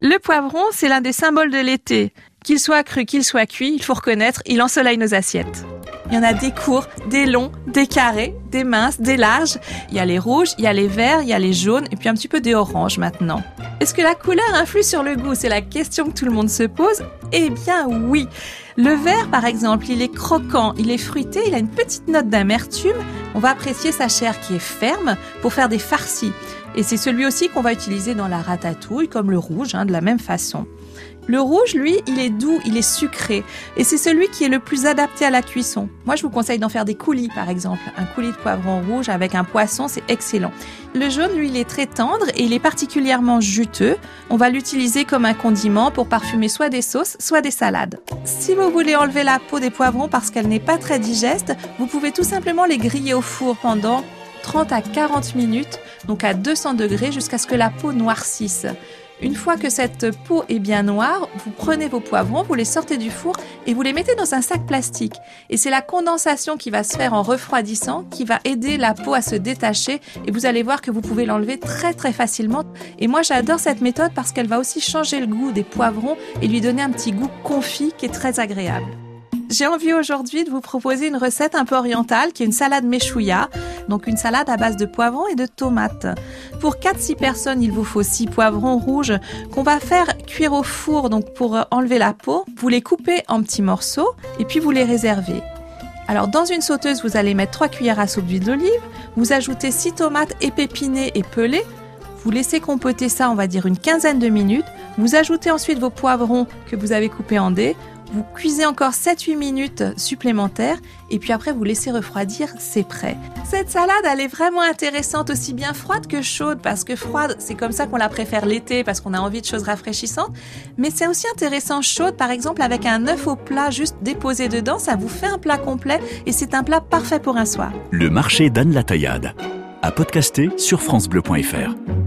Le poivron, c'est l'un des symboles de l'été. Qu'il soit cru, qu'il soit cuit, il faut reconnaître, il ensoleille nos assiettes. Il y en a des courts, des longs, des carrés, des minces, des larges. Il y a les rouges, il y a les verts, il y a les jaunes et puis un petit peu des oranges maintenant. Est-ce que la couleur influe sur le goût? C'est la question que tout le monde se pose. Eh bien oui. Le vert, par exemple, il est croquant, il est fruité, il a une petite note d'amertume. On va apprécier sa chair qui est ferme pour faire des farcis. Et c'est celui aussi qu'on va utiliser dans la ratatouille, comme le rouge, hein, de la même façon. Le rouge, lui, il est doux, il est sucré. Et c'est celui qui est le plus adapté à la cuisson. Moi, je vous conseille d'en faire des coulis, par exemple. Un coulis de poivron rouge avec un poisson, c'est excellent. Le jaune, lui, il est très tendre et il est particulièrement juteux. On va l'utiliser comme un condiment pour parfumer soit des sauces, soit des salades. Si vous voulez enlever la peau des poivrons parce qu'elle n'est pas très digeste, vous pouvez tout simplement les griller au four pendant 30 à 40 minutes, donc à 200 degrés jusqu'à ce que la peau noircisse. Une fois que cette peau est bien noire, vous prenez vos poivrons, vous les sortez du four et vous les mettez dans un sac plastique. Et c'est la condensation qui va se faire en refroidissant qui va aider la peau à se détacher et vous allez voir que vous pouvez l'enlever très très facilement. Et moi j'adore cette méthode parce qu'elle va aussi changer le goût des poivrons et lui donner un petit goût confit qui est très agréable. J'ai envie aujourd'hui de vous proposer une recette un peu orientale qui est une salade méchouilla, donc une salade à base de poivrons et de tomates. Pour 4-6 personnes, il vous faut 6 poivrons rouges qu'on va faire cuire au four donc pour enlever la peau. Vous les coupez en petits morceaux et puis vous les réservez. Alors dans une sauteuse, vous allez mettre 3 cuillères à soupe d'huile d'olive, vous ajoutez 6 tomates épepinées et pelées, vous laissez compoter ça, on va dire une quinzaine de minutes. Vous ajoutez ensuite vos poivrons que vous avez coupés en dés. Vous cuisez encore 7-8 minutes supplémentaires et puis après vous laissez refroidir, c'est prêt. Cette salade, elle est vraiment intéressante aussi bien froide que chaude parce que froide, c'est comme ça qu'on la préfère l'été parce qu'on a envie de choses rafraîchissantes. Mais c'est aussi intéressant chaude, par exemple avec un œuf au plat juste déposé dedans, ça vous fait un plat complet et c'est un plat parfait pour un soir. Le marché d'Anne la Taillade. À podcaster sur FranceBleu.fr.